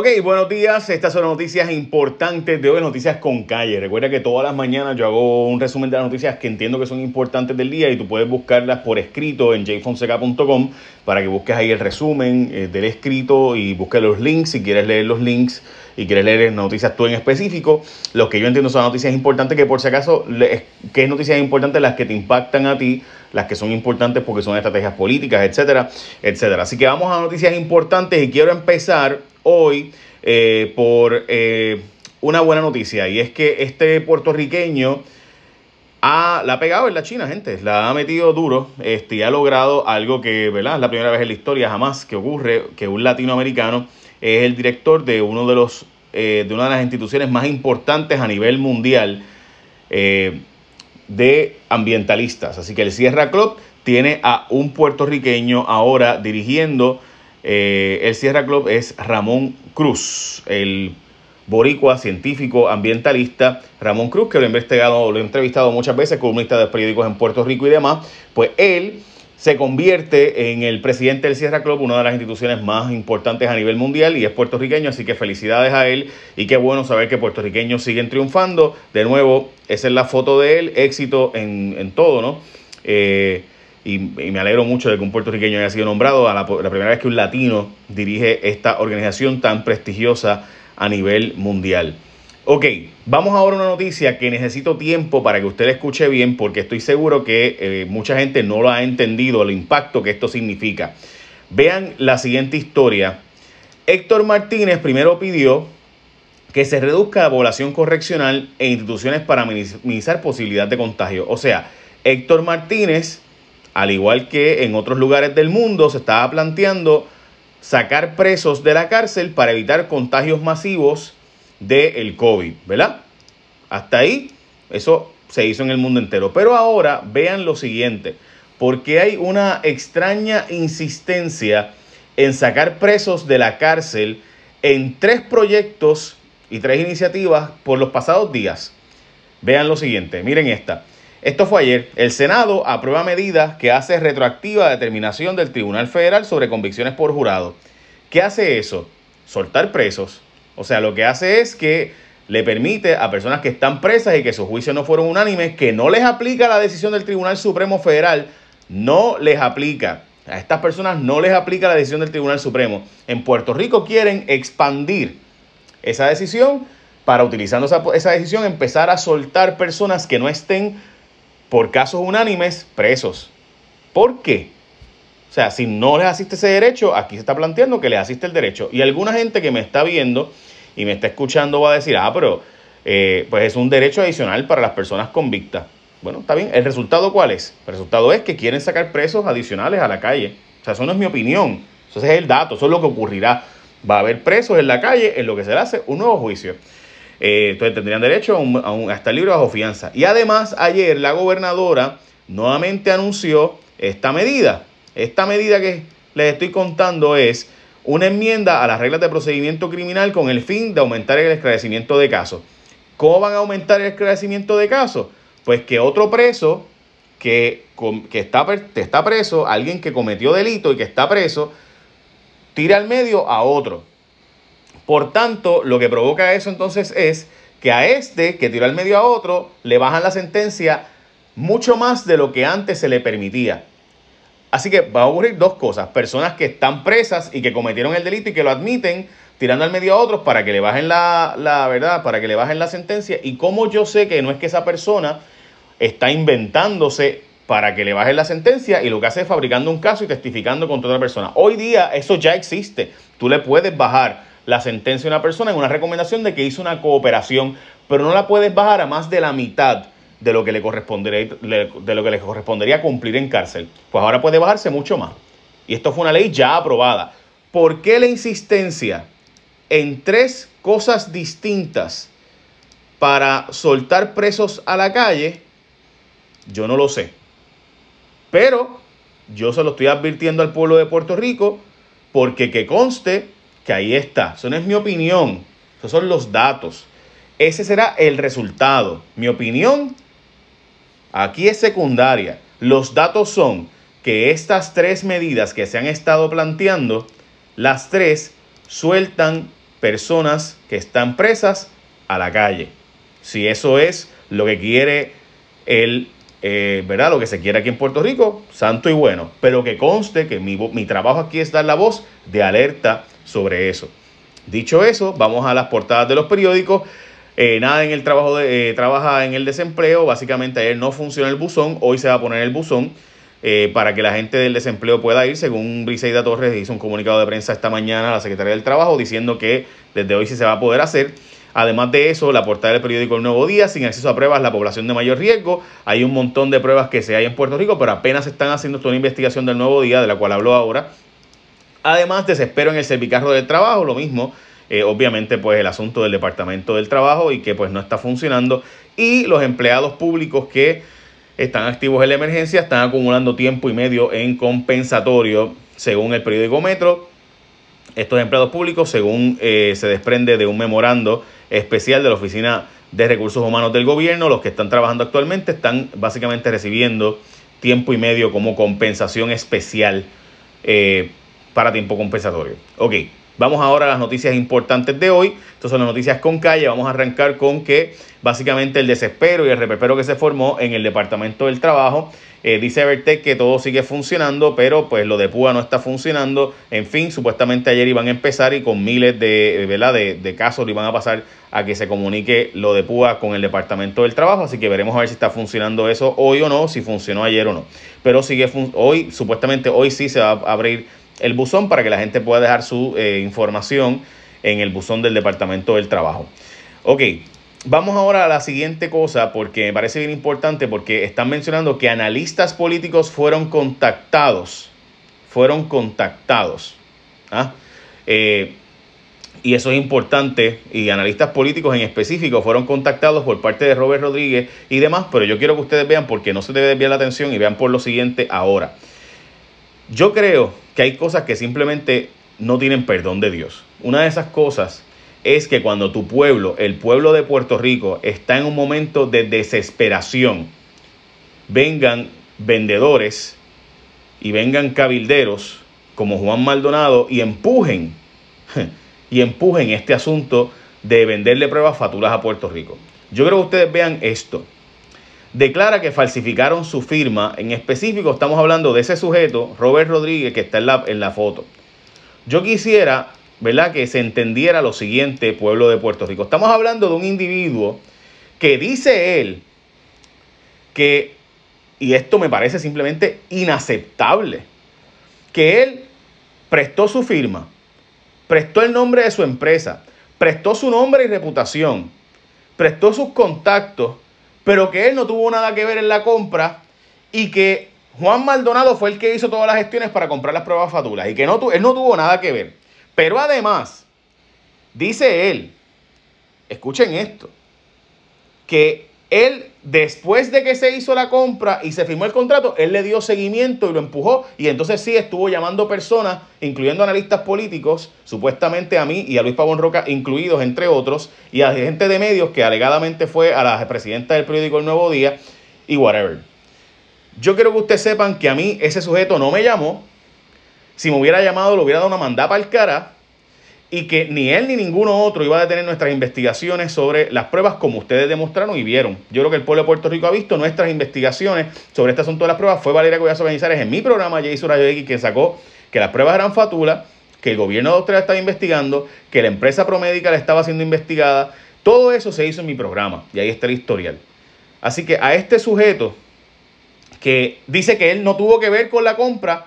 Ok, buenos días. Estas son noticias importantes de hoy, noticias con calle. Recuerda que todas las mañanas yo hago un resumen de las noticias que entiendo que son importantes del día y tú puedes buscarlas por escrito en jfonseca.com para que busques ahí el resumen eh, del escrito y busques los links si quieres leer los links y quieres leer noticias tú en específico. Los que yo entiendo son noticias importantes que por si acaso, ¿qué noticias importantes? Las que te impactan a ti, las que son importantes porque son estrategias políticas, etcétera, etcétera. Así que vamos a noticias importantes y quiero empezar hoy eh, por eh, una buena noticia y es que este puertorriqueño ha, la ha pegado en la China, gente, la ha metido duro este, y ha logrado algo que, ¿verdad? Es la primera vez en la historia jamás que ocurre que un latinoamericano es el director de uno de los eh, de una de las instituciones más importantes a nivel mundial de ambientalistas. Así que el Sierra Club tiene a un puertorriqueño ahora dirigiendo eh, el Sierra Club es Ramón Cruz, el boricua científico ambientalista Ramón Cruz, que lo he investigado, lo he entrevistado muchas veces, columnista de periódicos en Puerto Rico y demás, pues él se convierte en el presidente del Sierra Club, una de las instituciones más importantes a nivel mundial y es puertorriqueño, así que felicidades a él y qué bueno saber que puertorriqueños siguen triunfando. De nuevo, esa es la foto de él, éxito en, en todo, ¿no? Eh, y, me alegro mucho de que un puertorriqueño haya sido nombrado a la, primera vez que un latino dirige esta organización tan prestigiosa a nivel mundial. Ok, vamos ahora a una noticia que necesito tiempo para que usted la escuche bien porque estoy seguro que eh, mucha gente no lo ha entendido, el impacto que esto significa. Vean la siguiente historia. Héctor Martínez primero pidió que se reduzca la población correccional e instituciones para minimizar posibilidad de contagio. O sea, Héctor Martínez al igual que en otros lugares del mundo, se estaba planteando sacar presos de la cárcel para evitar contagios masivos del COVID, ¿verdad? Hasta ahí, eso se hizo en el mundo entero. Pero ahora vean lo siguiente, porque hay una extraña insistencia en sacar presos de la cárcel en tres proyectos y tres iniciativas por los pasados días. Vean lo siguiente, miren esta. Esto fue ayer. El Senado aprueba medidas que hace retroactiva determinación del Tribunal Federal sobre convicciones por jurado. ¿Qué hace eso? Soltar presos. O sea, lo que hace es que le permite a personas que están presas y que sus juicios no fueron unánimes, que no les aplica la decisión del Tribunal Supremo Federal, no les aplica. A estas personas no les aplica la decisión del Tribunal Supremo. En Puerto Rico quieren expandir esa decisión para, utilizando esa, esa decisión, empezar a soltar personas que no estén por casos unánimes presos. ¿Por qué? O sea, si no les asiste ese derecho, aquí se está planteando que les asiste el derecho. Y alguna gente que me está viendo y me está escuchando va a decir, ah, pero eh, pues es un derecho adicional para las personas convictas. Bueno, está bien. ¿El resultado cuál es? El resultado es que quieren sacar presos adicionales a la calle. O sea, eso no es mi opinión. Eso es el dato, eso es lo que ocurrirá. Va a haber presos en la calle en lo que se le hace un nuevo juicio. Eh, entonces tendrían derecho a, un, estar libre bajo fianza. Y además ayer la gobernadora nuevamente anunció esta medida. Esta medida que les estoy contando es una enmienda a las reglas de procedimiento criminal con el fin de aumentar el esclarecimiento de casos. ¿Cómo van a aumentar el esclarecimiento de casos? Pues que otro preso que, que está, está preso, alguien que cometió delito y que está preso, tire al medio a otro. Por tanto, lo que provoca eso entonces es que a este que tiró al medio a otro le bajan la sentencia mucho más de lo que antes se le permitía. Así que va a ocurrir dos cosas. Personas que están presas y que cometieron el delito y que lo admiten tirando al medio a otros para que le bajen la, la verdad, para que le bajen la sentencia. Y como yo sé que no es que esa persona está inventándose para que le bajen la sentencia y lo que hace es fabricando un caso y testificando contra otra persona. Hoy día eso ya existe. Tú le puedes bajar la sentencia de una persona en una recomendación de que hizo una cooperación, pero no la puedes bajar a más de la mitad de lo que le correspondería, de lo que le correspondería cumplir en cárcel. Pues ahora puede bajarse mucho más. Y esto fue una ley ya aprobada. ¿Por qué la insistencia en tres cosas distintas para soltar presos a la calle? Yo no lo sé. Pero yo se lo estoy advirtiendo al pueblo de Puerto Rico porque que conste que ahí está. Eso no es mi opinión, esos son los datos. Ese será el resultado. Mi opinión aquí es secundaria. Los datos son que estas tres medidas que se han estado planteando, las tres sueltan personas que están presas a la calle. Si eso es lo que quiere el, eh, ¿verdad? Lo que se quiere aquí en Puerto Rico, santo y bueno. Pero que conste que mi, mi trabajo aquí es dar la voz de alerta sobre eso. Dicho eso, vamos a las portadas de los periódicos. Eh, nada en el trabajo de, eh, trabaja en el desempleo. Básicamente ayer no funciona el buzón. Hoy se va a poner el buzón eh, para que la gente del desempleo pueda ir. Según Briseida Torres hizo un comunicado de prensa esta mañana a la Secretaría del Trabajo diciendo que desde hoy sí se va a poder hacer. Además de eso, la portada del periódico El Nuevo Día, sin acceso a pruebas, la población de mayor riesgo. Hay un montón de pruebas que se hay en Puerto Rico, pero apenas están haciendo toda una investigación del Nuevo Día, de la cual hablo ahora. Además, desespero en el servicarro del trabajo, lo mismo. Eh, obviamente, pues el asunto del Departamento del Trabajo y que pues no está funcionando. Y los empleados públicos que están activos en la emergencia están acumulando tiempo y medio en compensatorio, según el periódico Metro. Estos empleados públicos, según eh, se desprende de un memorando especial de la Oficina de Recursos Humanos del Gobierno, los que están trabajando actualmente están básicamente recibiendo tiempo y medio como compensación especial eh, para tiempo compensatorio. Ok, vamos ahora a las noticias importantes de hoy. Estas son las noticias con calle. Vamos a arrancar con que básicamente el desespero y el reperpero que se formó en el Departamento del Trabajo. Eh, dice Vertec que todo sigue funcionando, pero pues lo de Púa no está funcionando. En fin, supuestamente ayer iban a empezar y con miles de, ¿verdad? de, casos iban a pasar a que se comunique lo de Púa con el Departamento del Trabajo. Así que veremos a ver si está funcionando eso hoy o no, si funcionó ayer o no. Pero sigue hoy, supuestamente hoy sí se va a abrir el buzón para que la gente pueda dejar su eh, información en el buzón del Departamento del Trabajo. Ok, vamos ahora a la siguiente cosa porque me parece bien importante porque están mencionando que analistas políticos fueron contactados, fueron contactados. ¿ah? Eh, y eso es importante, y analistas políticos en específico fueron contactados por parte de Robert Rodríguez y demás, pero yo quiero que ustedes vean porque no se debe desviar la atención y vean por lo siguiente ahora. Yo creo que hay cosas que simplemente no tienen perdón de Dios. Una de esas cosas es que cuando tu pueblo, el pueblo de Puerto Rico, está en un momento de desesperación, vengan vendedores y vengan cabilderos como Juan Maldonado y empujen, y empujen este asunto de venderle pruebas faturas a Puerto Rico. Yo creo que ustedes vean esto declara que falsificaron su firma. En específico, estamos hablando de ese sujeto, Robert Rodríguez, que está en la, en la foto. Yo quisiera, ¿verdad?, que se entendiera lo siguiente, pueblo de Puerto Rico. Estamos hablando de un individuo que dice él que, y esto me parece simplemente inaceptable, que él prestó su firma, prestó el nombre de su empresa, prestó su nombre y reputación, prestó sus contactos pero que él no tuvo nada que ver en la compra y que Juan Maldonado fue el que hizo todas las gestiones para comprar las pruebas fatulas y que no, él no tuvo nada que ver. Pero además, dice él, escuchen esto, que él, después de que se hizo la compra y se firmó el contrato, él le dio seguimiento y lo empujó. Y entonces sí estuvo llamando personas, incluyendo analistas políticos, supuestamente a mí y a Luis Pavón Roca, incluidos entre otros, y a gente de medios que alegadamente fue a la presidenta del periódico El Nuevo Día y whatever. Yo quiero que ustedes sepan que a mí ese sujeto no me llamó. Si me hubiera llamado, lo hubiera dado una mandada para el cara y que ni él ni ninguno otro iba a detener nuestras investigaciones sobre las pruebas como ustedes demostraron y vieron. Yo creo que el pueblo de Puerto Rico ha visto nuestras investigaciones sobre este asunto de las pruebas. Fue Valeria Collazo Organizares en mi programa Jay Radio X que sacó que las pruebas eran fatulas, que el gobierno de Australia estaba investigando, que la empresa Promédica estaba siendo investigada. Todo eso se hizo en mi programa y ahí está el historial. Así que a este sujeto que dice que él no tuvo que ver con la compra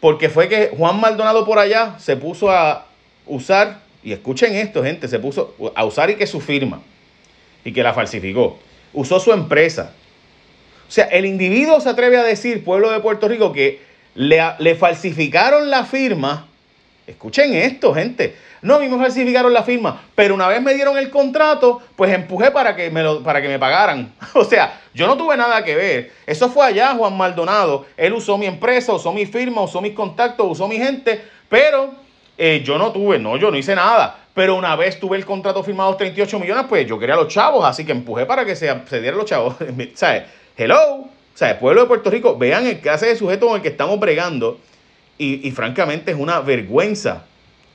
porque fue que Juan Maldonado por allá se puso a usar, y escuchen esto, gente, se puso a usar y que su firma, y que la falsificó. Usó su empresa. O sea, el individuo se atreve a decir, pueblo de Puerto Rico, que le, le falsificaron la firma. Escuchen esto, gente. No, a mí me falsificaron la firma, pero una vez me dieron el contrato, pues empujé para que me, lo, para que me pagaran. O sea, yo no tuve nada que ver. Eso fue allá, Juan Maldonado. Él usó mi empresa, usó mi firma, usó mis contactos, usó mi gente, pero eh, yo no tuve, no, yo no hice nada. Pero una vez tuve el contrato firmado 38 millones, pues yo quería los chavos, así que empujé para que se, se dieran los chavos. ¿Sabes? Hello. O el pueblo de Puerto Rico, vean el clase de sujeto con el que estamos bregando. Y, francamente es una vergüenza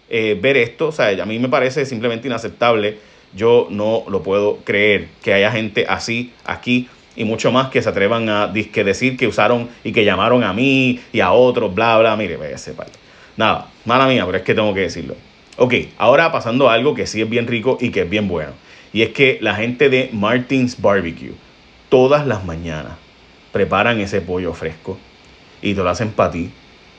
eh, ver esto. O sea, a mí me parece simplemente inaceptable. Yo no lo puedo creer que haya gente así aquí y mucho más que se atrevan a decir que usaron y que llamaron a mí y a otros, bla, bla. Mire, ese parte. Nada, mala mía, pero es que tengo que decirlo. Ok, ahora pasando algo que sí es bien rico y que es bien bueno. Y es que la gente de Martins Barbecue, todas las mañanas, preparan ese pollo fresco y te lo hacen para ti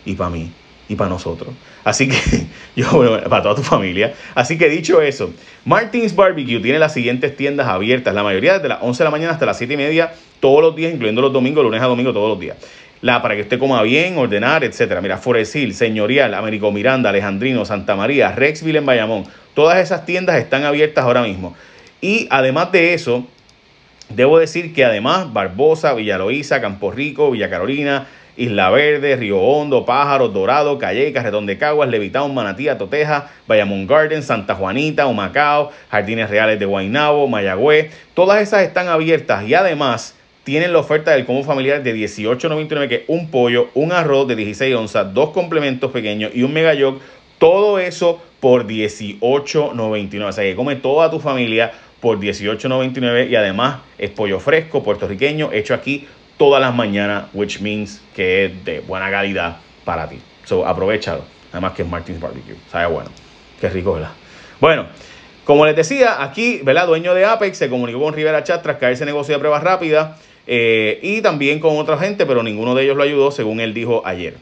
y para mí y para nosotros. Así que, yo, para toda tu familia. Así que dicho eso, Martins Barbecue tiene las siguientes tiendas abiertas, la mayoría desde las 11 de la mañana hasta las 7 y media, todos los días, incluyendo los domingos, lunes a domingo, todos los días. La, para que usted coma bien, ordenar, etcétera. Mira, Forest Hill, Señorial, Américo Miranda, Alejandrino, Santa María, Rexville en Bayamón. Todas esas tiendas están abiertas ahora mismo. Y además de eso, debo decir que además Barbosa, Villa Loíza, Campo Rico, Villa Carolina, Isla Verde, Río Hondo, Pájaros, Dorado, Calle, Carretón de Caguas, Levitown, Manatía, Toteja, Bayamón Garden, Santa Juanita, Humacao, Jardines Reales de Guaynabo, Mayagüez. Todas esas están abiertas y además tienen la oferta del combo familiar de 18.99 que es un pollo, un arroz de 16 onzas, dos complementos pequeños y un mega yog. Todo eso por 18.99. O sea que come toda tu familia por 18.99 y además es pollo fresco, puertorriqueño, hecho aquí todas las mañanas, which means que es de buena calidad para ti. So, aprovechalo. Además que es Martins Barbecue. Sabe bueno. Qué rico, ¿verdad? Bueno, como les decía, aquí, ¿verdad? Dueño de Apex se comunicó con Rivera Chat tras caerse negocio de pruebas rápidas eh, y también con otra gente, pero ninguno de ellos lo ayudó, según él dijo ayer.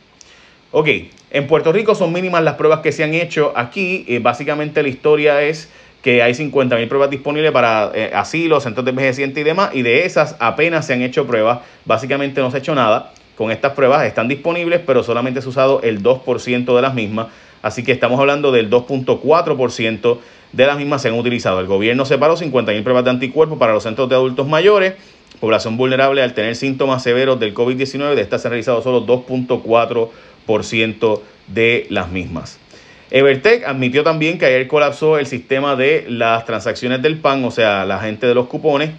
Ok, en Puerto Rico son mínimas las pruebas que se han hecho. Aquí, eh, básicamente, la historia es que hay 50.000 pruebas disponibles para eh, asilo, centros de envejeciente y demás, y de esas apenas se han hecho pruebas, básicamente no se ha hecho nada con estas pruebas, están disponibles, pero solamente se ha usado el 2% de las mismas, así que estamos hablando del 2.4% de las mismas se han utilizado. El gobierno separó 50.000 pruebas de anticuerpos para los centros de adultos mayores, población vulnerable al tener síntomas severos del COVID-19, de estas se han realizado solo 2.4% de las mismas. Evertech admitió también que ayer colapsó el sistema de las transacciones del PAN, o sea, la gente de los cupones.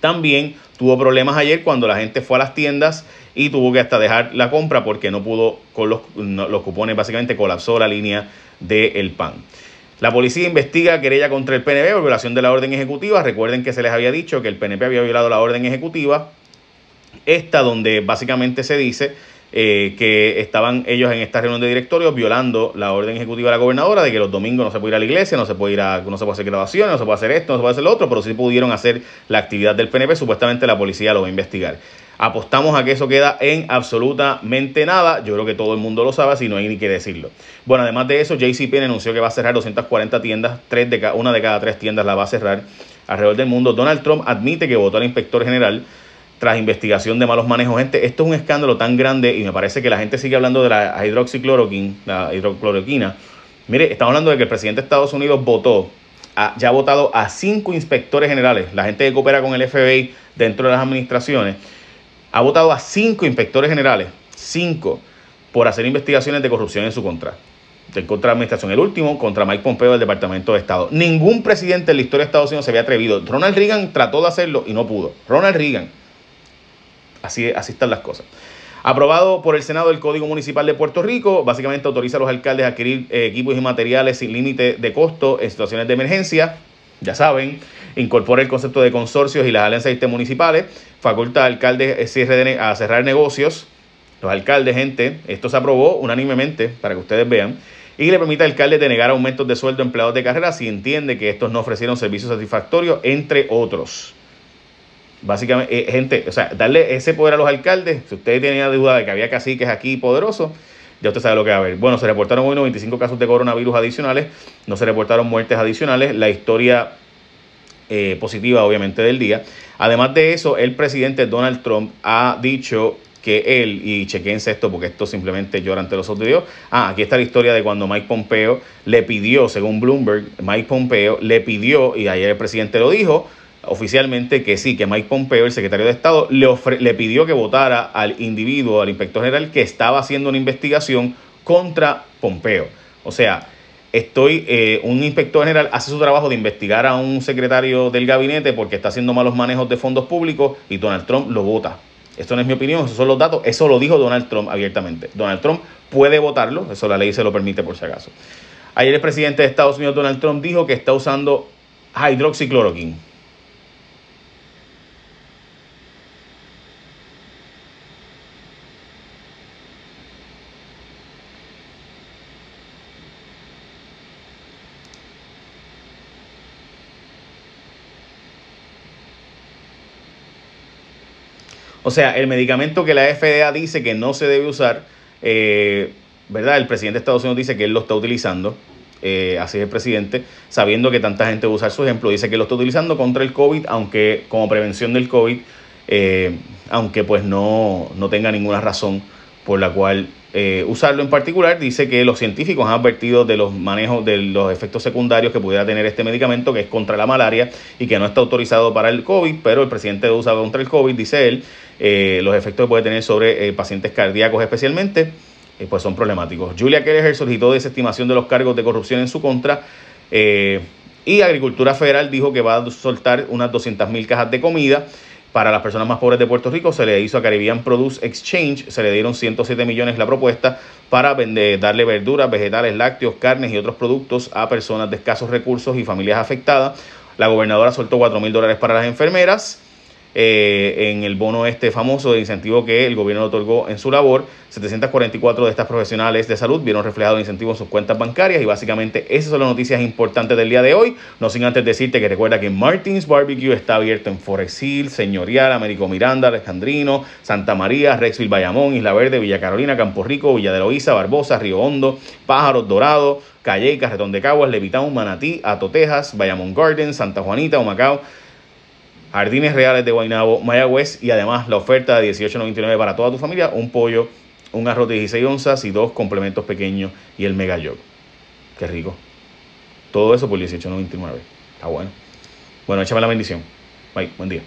También tuvo problemas ayer cuando la gente fue a las tiendas y tuvo que hasta dejar la compra porque no pudo con los, los cupones, básicamente colapsó la línea del PAN. La policía investiga querella contra el PNP por violación de la orden ejecutiva. Recuerden que se les había dicho que el PNP había violado la orden ejecutiva. Esta donde básicamente se dice eh, que estaban ellos en esta reunión de directorio violando la orden ejecutiva de la gobernadora de que los domingos no se puede ir a la iglesia, no se puede ir a, no se puede hacer grabaciones, no se puede hacer esto, no se puede hacer lo otro, pero sí pudieron hacer la actividad del PNP, supuestamente la policía lo va a investigar. Apostamos a que eso queda en absolutamente nada. Yo creo que todo el mundo lo sabe, si no hay ni que decirlo. Bueno, además de eso, JCPenney anunció que va a cerrar 240 tiendas, tres de una de cada tres tiendas la va a cerrar alrededor del mundo. Donald Trump admite que votó al inspector general tras investigación de malos manejos. Gente, esto es un escándalo tan grande y me parece que la gente sigue hablando de la hidroxicloroquina, la hidrocloroquina. Mire, estamos hablando de que el presidente de Estados Unidos votó, ya ha votado a cinco inspectores generales, la gente que coopera con el FBI dentro de las administraciones, ha votado a cinco inspectores generales, cinco, por hacer investigaciones de corrupción en su contra. En contra de la administración. El último, contra Mike Pompeo del Departamento de Estado. Ningún presidente en la historia de Estados Unidos se había atrevido. Ronald Reagan trató de hacerlo y no pudo. Ronald Reagan Así, así están las cosas. Aprobado por el Senado el Código Municipal de Puerto Rico, básicamente autoriza a los alcaldes a adquirir eh, equipos y materiales sin límite de costo en situaciones de emergencia. Ya saben, incorpora el concepto de consorcios y las alianzas municipales, faculta a alcaldes eh, a cerrar negocios. Los alcaldes, gente, esto se aprobó unánimemente para que ustedes vean. Y le permite al alcalde denegar aumentos de sueldo a empleados de carrera si entiende que estos no ofrecieron servicios satisfactorios, entre otros. Básicamente, eh, gente, o sea, darle ese poder a los alcaldes. Si usted tenía duda de que había caciques aquí poderosos, ya usted sabe lo que va a haber. Bueno, se reportaron hoy 95 casos de coronavirus adicionales, no se reportaron muertes adicionales. La historia eh, positiva, obviamente, del día. Además de eso, el presidente Donald Trump ha dicho que él, y chequense esto porque esto simplemente llora ante los ojos de Dios. Ah, aquí está la historia de cuando Mike Pompeo le pidió, según Bloomberg, Mike Pompeo le pidió, y ayer el presidente lo dijo, oficialmente que sí, que Mike Pompeo, el secretario de Estado, le, le pidió que votara al individuo, al inspector general, que estaba haciendo una investigación contra Pompeo. O sea, estoy, eh, un inspector general hace su trabajo de investigar a un secretario del gabinete porque está haciendo malos manejos de fondos públicos y Donald Trump lo vota. Esto no es mi opinión, esos son los datos, eso lo dijo Donald Trump abiertamente. Donald Trump puede votarlo, eso la ley se lo permite por si acaso. Ayer el presidente de Estados Unidos, Donald Trump, dijo que está usando hidroxicloroquina. O sea, el medicamento que la FDA dice que no se debe usar, eh, ¿verdad? El presidente de Estados Unidos dice que él lo está utilizando, eh, así es el presidente, sabiendo que tanta gente va a usar su ejemplo, dice que lo está utilizando contra el COVID, aunque como prevención del COVID, eh, aunque pues no, no tenga ninguna razón por la cual eh, usarlo en particular. Dice que los científicos han advertido de los manejos, de los efectos secundarios que pudiera tener este medicamento, que es contra la malaria y que no está autorizado para el COVID, pero el presidente lo usa contra el COVID, dice él, eh, los efectos que puede tener sobre eh, pacientes cardíacos especialmente, pues son problemáticos. Julia Kelleher solicitó desestimación de los cargos de corrupción en su contra. y Agricultura Federal dijo que va a soltar unas 200.000 cajas de comida para las personas más pobres de Puerto Rico se le hizo a Caribbean Produce Exchange, se le dieron 107 millones la propuesta para vender, darle verduras, vegetales, lácteos, carnes y otros productos a personas de escasos recursos y familias afectadas. La gobernadora soltó 4 mil dólares para las enfermeras. Eh, en el bono este famoso de incentivo que el gobierno otorgó en su labor. 744 de estas profesionales de salud vieron reflejado el incentivo en sus cuentas bancarias y básicamente esas son las noticias importantes del día de hoy. No sin antes decirte que recuerda que Martins Barbecue está abierto en Forest Hill, Señorial, Américo Miranda, Alejandrino, Santa María, Rexville, Bayamón, Isla Verde, Villa Carolina, Campo Rico, Villa de Loíza, Barbosa, Río Hondo, Pájaros Dorado, Calle, Carretón de Caguas, Levitown, Manatí, Atotejas, Bayamón Garden, Santa Juanita, Humacao, Jardines Reales de Guaynabo, Mayagüez y además la oferta de 18.99 para toda tu familia, un pollo, un arroz de 16 onzas y dos complementos pequeños y el mega yog. Qué rico. Todo eso por 18.99. Está bueno. Bueno, échame la bendición. Bye, buen día.